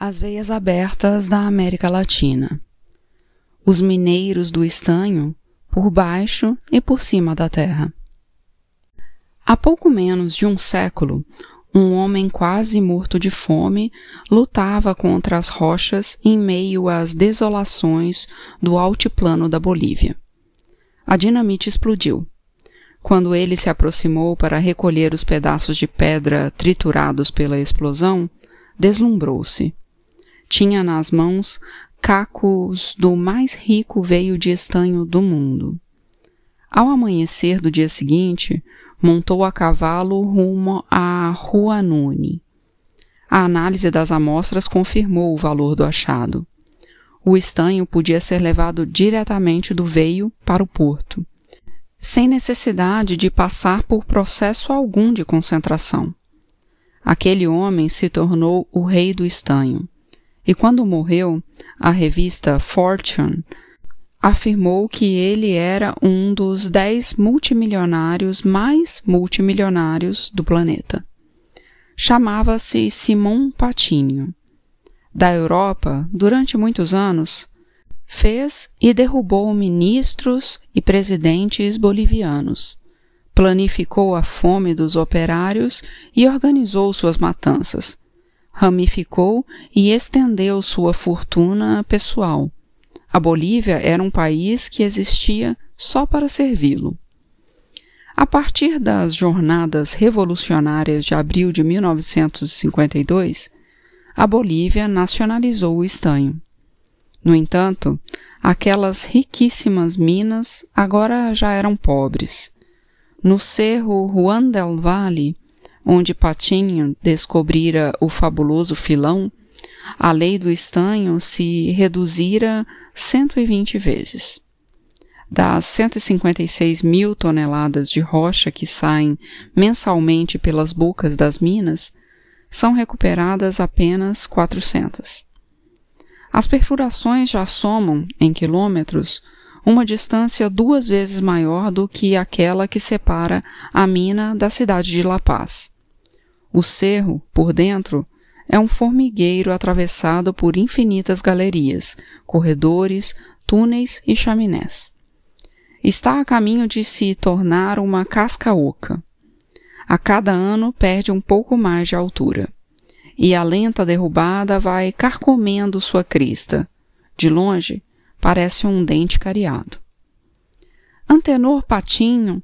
As veias abertas da América Latina. Os mineiros do estanho, por baixo e por cima da terra. Há pouco menos de um século, um homem quase morto de fome lutava contra as rochas em meio às desolações do altiplano da Bolívia. A dinamite explodiu. Quando ele se aproximou para recolher os pedaços de pedra triturados pela explosão, deslumbrou-se tinha nas mãos cacos do mais rico veio de estanho do mundo. Ao amanhecer do dia seguinte, montou a cavalo rumo a Huanuni. A análise das amostras confirmou o valor do achado. O estanho podia ser levado diretamente do veio para o porto, sem necessidade de passar por processo algum de concentração. Aquele homem se tornou o rei do estanho e quando morreu, a revista Fortune afirmou que ele era um dos dez multimilionários mais multimilionários do planeta. Chamava-se Simon Patinho. Da Europa, durante muitos anos, fez e derrubou ministros e presidentes bolivianos, planificou a fome dos operários e organizou suas matanças, ramificou e estendeu sua fortuna pessoal. A Bolívia era um país que existia só para servi-lo. A partir das jornadas revolucionárias de abril de 1952, a Bolívia nacionalizou o estanho. No entanto, aquelas riquíssimas minas agora já eram pobres. No cerro Juan del Valle, onde Patinho descobrira o fabuloso filão, a lei do estanho se reduzira 120 vezes. Das 156 mil toneladas de rocha que saem mensalmente pelas bocas das minas, são recuperadas apenas 400. As perfurações já somam, em quilômetros, uma distância duas vezes maior do que aquela que separa a mina da cidade de La Paz. O cerro, por dentro, é um formigueiro atravessado por infinitas galerias, corredores, túneis e chaminés. Está a caminho de se tornar uma casca oca. A cada ano perde um pouco mais de altura. E a lenta derrubada vai carcomendo sua crista. De longe, parece um dente cariado. Antenor Patinho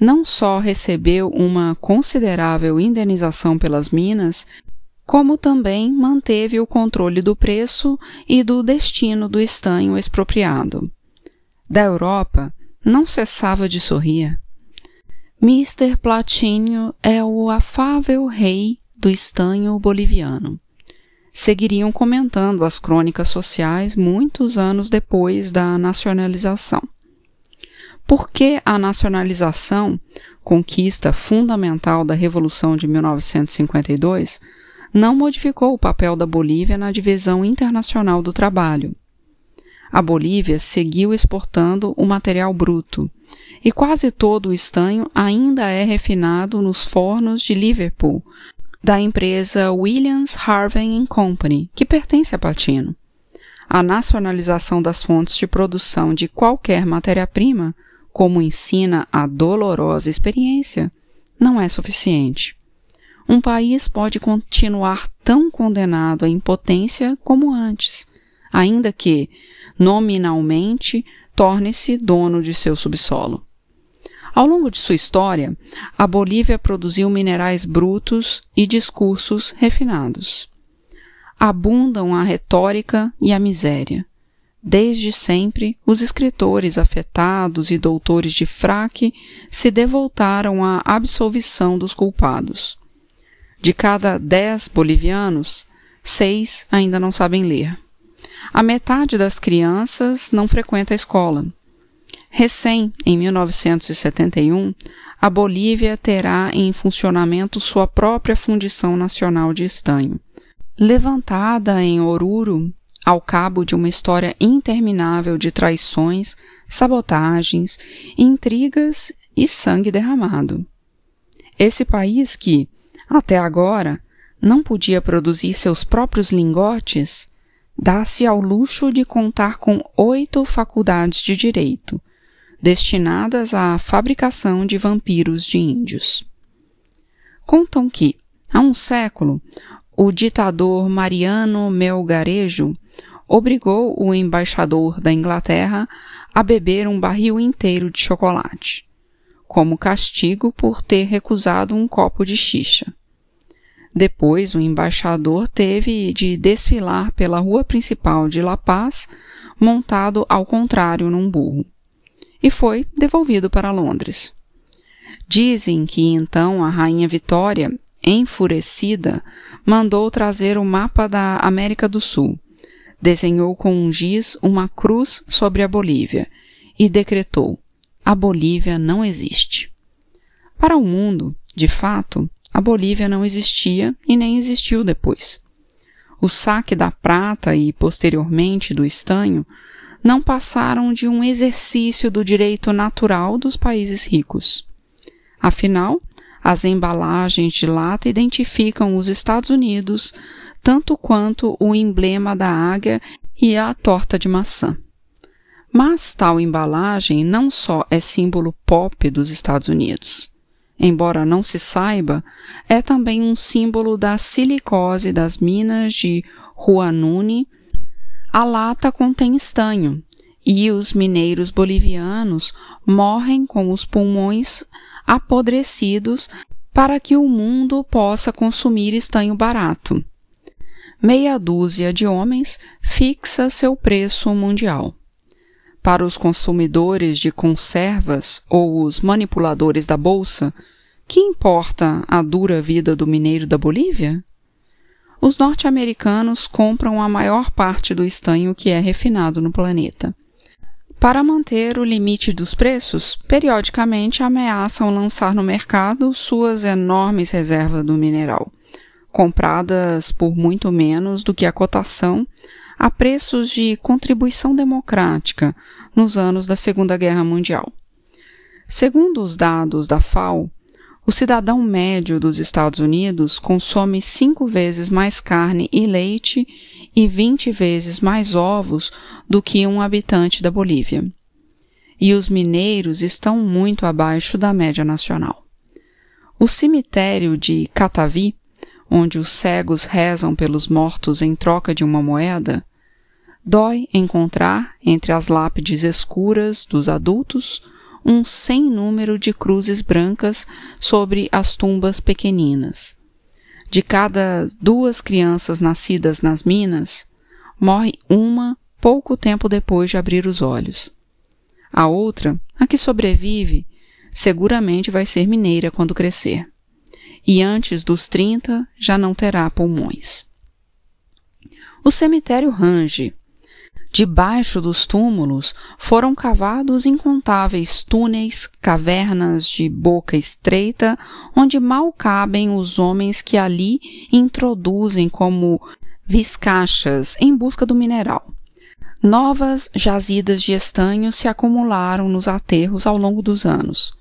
não só recebeu uma considerável indenização pelas minas, como também manteve o controle do preço e do destino do estanho expropriado. Da Europa, não cessava de sorrir. Mr. Platinho é o afável rei do estanho boliviano. Seguiriam comentando as crônicas sociais muitos anos depois da nacionalização. Por que a nacionalização, conquista fundamental da Revolução de 1952, não modificou o papel da Bolívia na divisão internacional do trabalho? A Bolívia seguiu exportando o material bruto, e quase todo o estanho ainda é refinado nos fornos de Liverpool, da empresa Williams Harvey Company, que pertence a Patino. A nacionalização das fontes de produção de qualquer matéria-prima como ensina a dolorosa experiência, não é suficiente. Um país pode continuar tão condenado à impotência como antes, ainda que, nominalmente, torne-se dono de seu subsolo. Ao longo de sua história, a Bolívia produziu minerais brutos e discursos refinados. Abundam a retórica e a miséria. Desde sempre, os escritores afetados e doutores de fraque se devoltaram à absolvição dos culpados. De cada dez bolivianos, seis ainda não sabem ler. A metade das crianças não frequenta a escola. Recém, em 1971, a Bolívia terá em funcionamento sua própria Fundição Nacional de Estanho. Levantada em Oruro ao cabo de uma história interminável de traições, sabotagens, intrigas e sangue derramado. Esse país que, até agora, não podia produzir seus próprios lingotes, dá-se ao luxo de contar com oito faculdades de direito, destinadas à fabricação de vampiros de índios. Contam que, há um século, o ditador Mariano Melgarejo obrigou o embaixador da Inglaterra a beber um barril inteiro de chocolate, como castigo por ter recusado um copo de xixa. Depois, o embaixador teve de desfilar pela rua principal de La Paz, montado ao contrário num burro, e foi devolvido para Londres. Dizem que então a rainha Vitória, enfurecida, mandou trazer o mapa da América do Sul, desenhou com um giz uma cruz sobre a Bolívia e decretou: a Bolívia não existe. Para o mundo, de fato, a Bolívia não existia e nem existiu depois. O saque da prata e, posteriormente, do estanho não passaram de um exercício do direito natural dos países ricos. Afinal, as embalagens de lata identificam os Estados Unidos tanto quanto o emblema da águia e a torta de maçã. Mas tal embalagem não só é símbolo pop dos Estados Unidos, embora não se saiba, é também um símbolo da silicose das minas de Huanuni. A lata contém estanho, e os mineiros bolivianos morrem com os pulmões apodrecidos para que o mundo possa consumir estanho barato. Meia dúzia de homens fixa seu preço mundial. Para os consumidores de conservas ou os manipuladores da bolsa, que importa a dura vida do mineiro da Bolívia? Os norte-americanos compram a maior parte do estanho que é refinado no planeta. Para manter o limite dos preços, periodicamente ameaçam lançar no mercado suas enormes reservas do mineral, compradas por muito menos do que a cotação a preços de contribuição democrática nos anos da Segunda Guerra Mundial. Segundo os dados da FAO, o cidadão médio dos Estados Unidos consome cinco vezes mais carne e leite e vinte vezes mais ovos do que um habitante da Bolívia. E os mineiros estão muito abaixo da média nacional. O cemitério de Catavi onde os cegos rezam pelos mortos em troca de uma moeda, dói encontrar, entre as lápides escuras dos adultos, um sem número de cruzes brancas sobre as tumbas pequeninas. De cada duas crianças nascidas nas minas, morre uma pouco tempo depois de abrir os olhos. A outra, a que sobrevive, seguramente vai ser mineira quando crescer e antes dos 30 já não terá pulmões. O cemitério range. Debaixo dos túmulos foram cavados incontáveis túneis, cavernas de boca estreita, onde mal cabem os homens que ali introduzem como viscachas em busca do mineral. Novas jazidas de estanho se acumularam nos aterros ao longo dos anos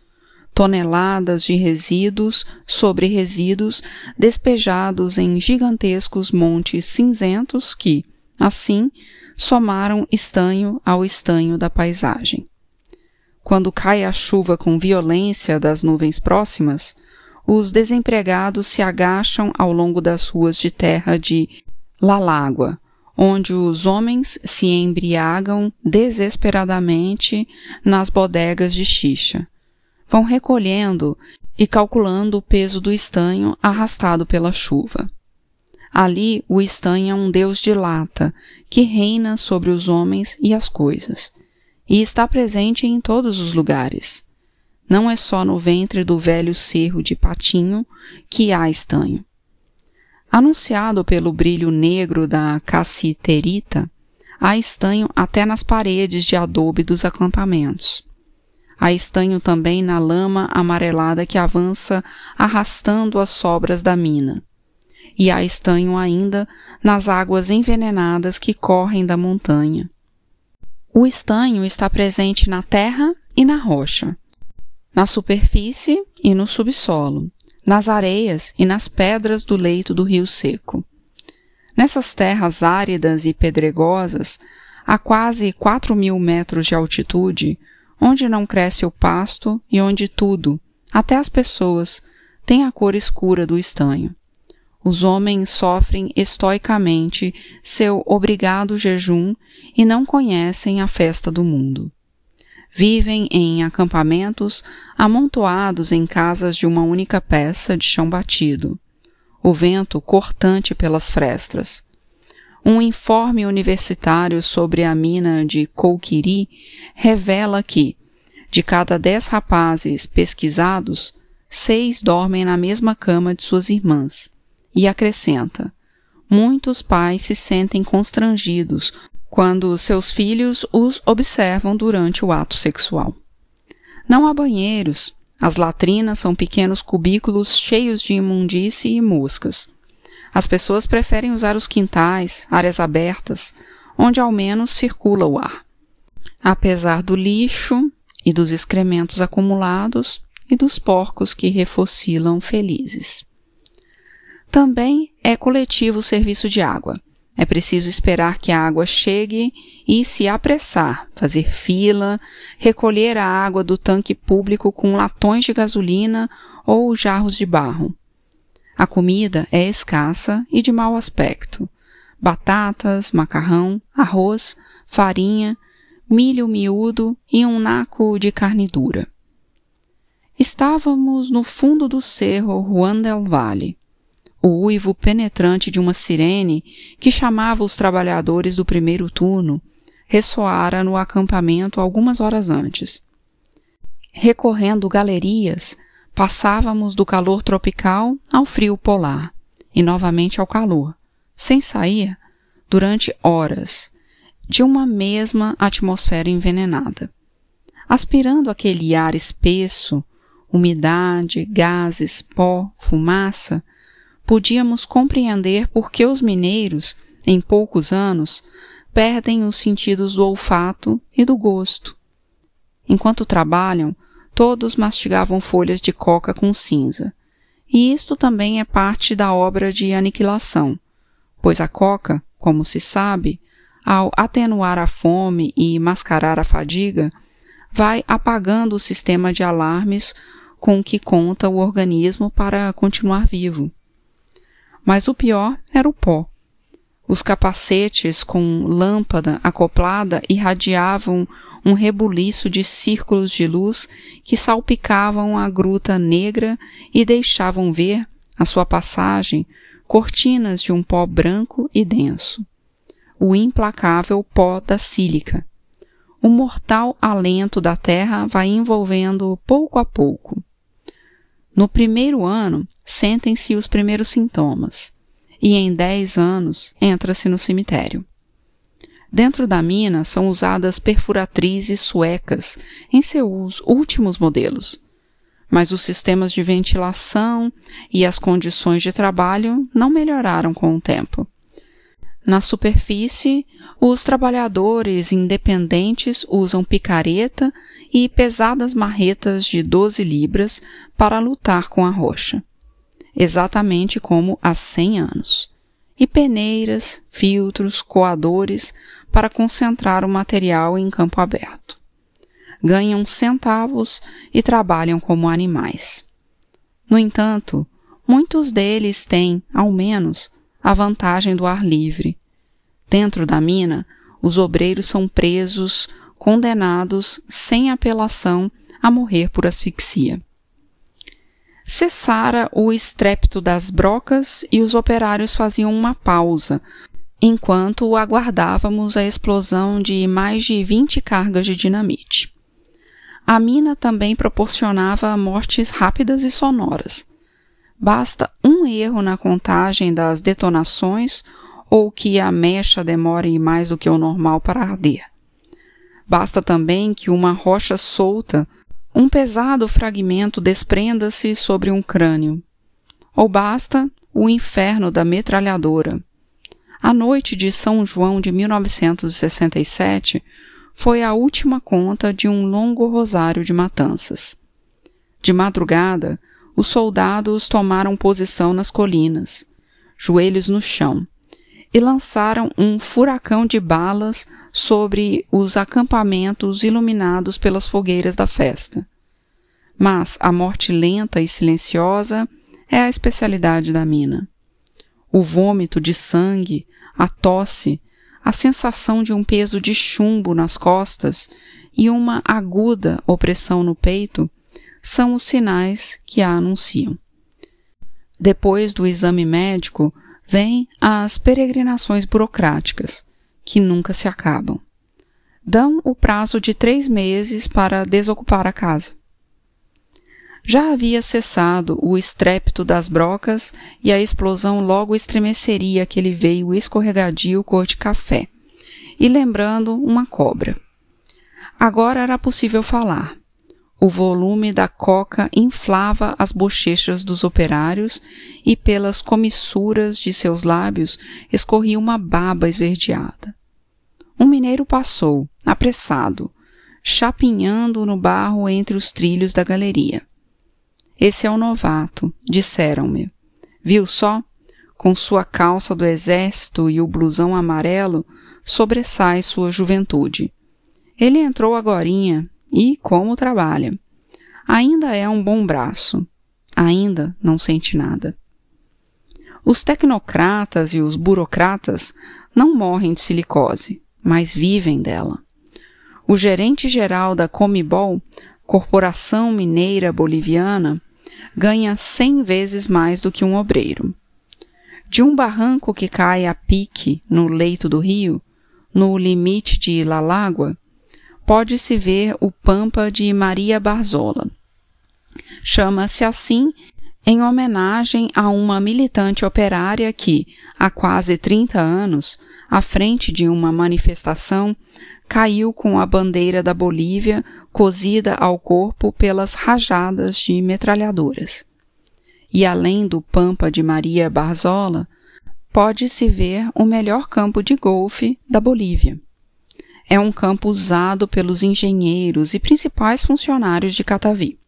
toneladas de resíduos sobre resíduos despejados em gigantescos montes cinzentos que, assim, somaram estanho ao estanho da paisagem. Quando cai a chuva com violência das nuvens próximas, os desempregados se agacham ao longo das ruas de terra de Lalágua, onde os homens se embriagam desesperadamente nas bodegas de xixa vão recolhendo e calculando o peso do estanho arrastado pela chuva. Ali o estanho é um deus de lata que reina sobre os homens e as coisas, e está presente em todos os lugares. Não é só no ventre do velho cerro de patinho que há estanho. Anunciado pelo brilho negro da cassiterita, há estanho até nas paredes de adobe dos acampamentos. Há estanho também na lama amarelada que avança arrastando as sobras da mina. E há estanho ainda nas águas envenenadas que correm da montanha. O estanho está presente na terra e na rocha, na superfície e no subsolo, nas areias e nas pedras do leito do rio seco. Nessas terras áridas e pedregosas, a quase quatro mil metros de altitude, onde não cresce o pasto e onde tudo, até as pessoas, tem a cor escura do estanho. Os homens sofrem estoicamente seu obrigado jejum e não conhecem a festa do mundo. Vivem em acampamentos amontoados em casas de uma única peça de chão batido. O vento cortante pelas frestas. Um informe universitário sobre a mina de Kouquiri revela que, de cada dez rapazes pesquisados, seis dormem na mesma cama de suas irmãs. E acrescenta: muitos pais se sentem constrangidos quando seus filhos os observam durante o ato sexual. Não há banheiros, as latrinas são pequenos cubículos cheios de imundície e moscas. As pessoas preferem usar os quintais, áreas abertas, onde ao menos circula o ar. Apesar do lixo e dos excrementos acumulados e dos porcos que refocilam felizes. Também é coletivo o serviço de água. É preciso esperar que a água chegue e se apressar, fazer fila, recolher a água do tanque público com latões de gasolina ou jarros de barro. A comida é escassa e de mau aspecto. Batatas, macarrão, arroz, farinha, milho miúdo e um naco de carne dura. Estávamos no fundo do cerro Juan del Valle o uivo penetrante de uma sirene que chamava os trabalhadores do primeiro turno ressoara no acampamento algumas horas antes. Recorrendo galerias, passávamos do calor tropical ao frio polar e novamente ao calor, sem sair, durante horas, de uma mesma atmosfera envenenada. Aspirando aquele ar espesso, umidade, gases, pó, fumaça, podíamos compreender por que os mineiros, em poucos anos, perdem os sentidos do olfato e do gosto. Enquanto trabalham, todos mastigavam folhas de coca com cinza. E isto também é parte da obra de aniquilação, pois a coca, como se sabe, ao atenuar a fome e mascarar a fadiga, vai apagando o sistema de alarmes com que conta o organismo para continuar vivo. Mas o pior era o pó. Os capacetes com lâmpada acoplada irradiavam um rebuliço de círculos de luz que salpicavam a gruta negra e deixavam ver, à sua passagem, cortinas de um pó branco e denso. O implacável pó da sílica. O mortal alento da terra vai envolvendo pouco a pouco. No primeiro ano, sentem-se os primeiros sintomas, e em dez anos entra-se no cemitério. Dentro da mina são usadas perfuratrizes suecas em seus últimos modelos, mas os sistemas de ventilação e as condições de trabalho não melhoraram com o tempo. Na superfície, os trabalhadores independentes usam picareta e pesadas marretas de 12 libras para lutar com a rocha, exatamente como há 100 anos, e peneiras, filtros, coadores para concentrar o material em campo aberto. Ganham centavos e trabalham como animais. No entanto, muitos deles têm, ao menos, a vantagem do ar livre. Dentro da mina, os obreiros são presos, condenados, sem apelação, a morrer por asfixia. Cessara o estrépito das brocas e os operários faziam uma pausa, enquanto aguardávamos a explosão de mais de vinte cargas de dinamite. A mina também proporcionava mortes rápidas e sonoras. Basta um erro na contagem das detonações ou que a mecha demore mais do que o normal para arder. Basta também que uma rocha solta, um pesado fragmento desprenda-se sobre um crânio. Ou basta o inferno da metralhadora. A noite de São João de 1967 foi a última conta de um longo rosário de matanças. De madrugada, os soldados tomaram posição nas colinas, joelhos no chão, e lançaram um furacão de balas sobre os acampamentos iluminados pelas fogueiras da festa. Mas a morte lenta e silenciosa é a especialidade da mina. O vômito de sangue, a tosse, a sensação de um peso de chumbo nas costas e uma aguda opressão no peito são os sinais que a anunciam. Depois do exame médico, vêm as peregrinações burocráticas, que nunca se acabam. Dão o prazo de três meses para desocupar a casa. Já havia cessado o estrépito das brocas e a explosão logo estremeceria aquele veio escorregadio cor de café, e lembrando uma cobra. Agora era possível falar. O volume da coca inflava as bochechas dos operários e pelas comissuras de seus lábios escorria uma baba esverdeada. Um mineiro passou, apressado, chapinhando no barro entre os trilhos da galeria. Esse é o novato, disseram-me. Viu só? Com sua calça do exército e o blusão amarelo, sobressai sua juventude. Ele entrou agorinha e como trabalha. Ainda é um bom braço. Ainda não sente nada. Os tecnocratas e os burocratas não morrem de silicose, mas vivem dela. O gerente geral da Comibol, Corporação Mineira Boliviana, ganha cem vezes mais do que um obreiro. De um barranco que cai a pique no leito do rio, no limite de Lalágua, pode-se ver o Pampa de Maria Barzola. Chama-se assim em homenagem a uma militante operária que, há quase 30 anos, à frente de uma manifestação, caiu com a bandeira da Bolívia cozida ao corpo pelas rajadas de metralhadoras. E além do Pampa de Maria Barzola, pode-se ver o melhor campo de golfe da Bolívia é um campo usado pelos engenheiros e principais funcionários de Catavi.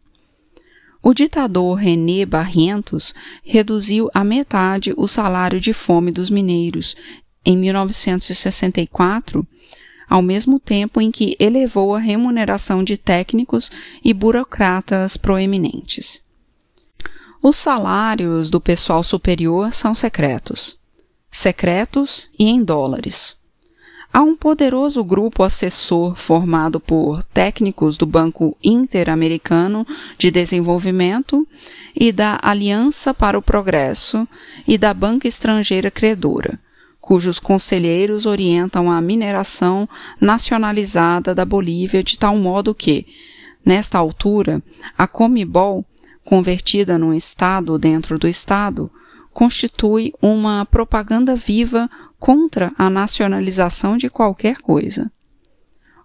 O ditador René Barrientos reduziu à metade o salário de fome dos mineiros em 1964, ao mesmo tempo em que elevou a remuneração de técnicos e burocratas proeminentes. Os salários do pessoal superior são secretos. Secretos e em dólares. Há um poderoso grupo assessor formado por técnicos do Banco Interamericano de Desenvolvimento e da Aliança para o Progresso e da Banca Estrangeira Credora, cujos conselheiros orientam a mineração nacionalizada da Bolívia de tal modo que, nesta altura, a Comibol, convertida num Estado dentro do Estado, constitui uma propaganda viva contra a nacionalização de qualquer coisa.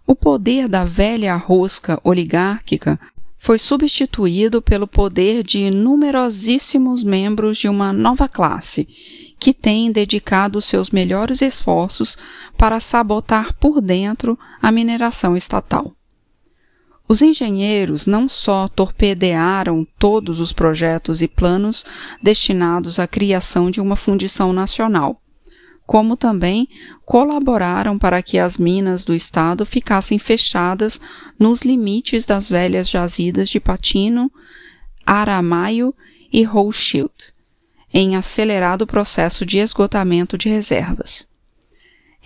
O poder da velha rosca oligárquica foi substituído pelo poder de numerosíssimos membros de uma nova classe, que têm dedicado seus melhores esforços para sabotar por dentro a mineração estatal. Os engenheiros não só torpedearam todos os projetos e planos destinados à criação de uma fundição nacional, como também colaboraram para que as minas do estado ficassem fechadas nos limites das velhas jazidas de Patino, Aramaio e Rothschild, em acelerado processo de esgotamento de reservas.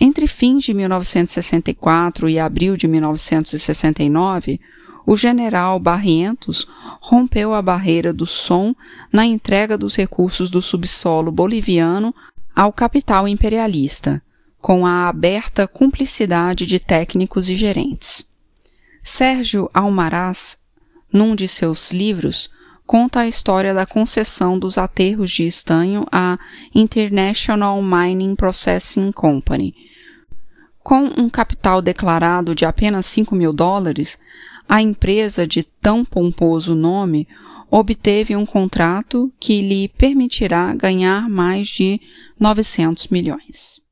Entre fins de 1964 e abril de 1969, o general Barrientos rompeu a barreira do som na entrega dos recursos do subsolo boliviano ao capital imperialista, com a aberta cumplicidade de técnicos e gerentes. Sérgio Almaraz, num de seus livros, conta a história da concessão dos aterros de estanho à International Mining Processing Company. Com um capital declarado de apenas 5 mil dólares, a empresa de tão pomposo nome obteve um contrato que lhe permitirá ganhar mais de 900 milhões.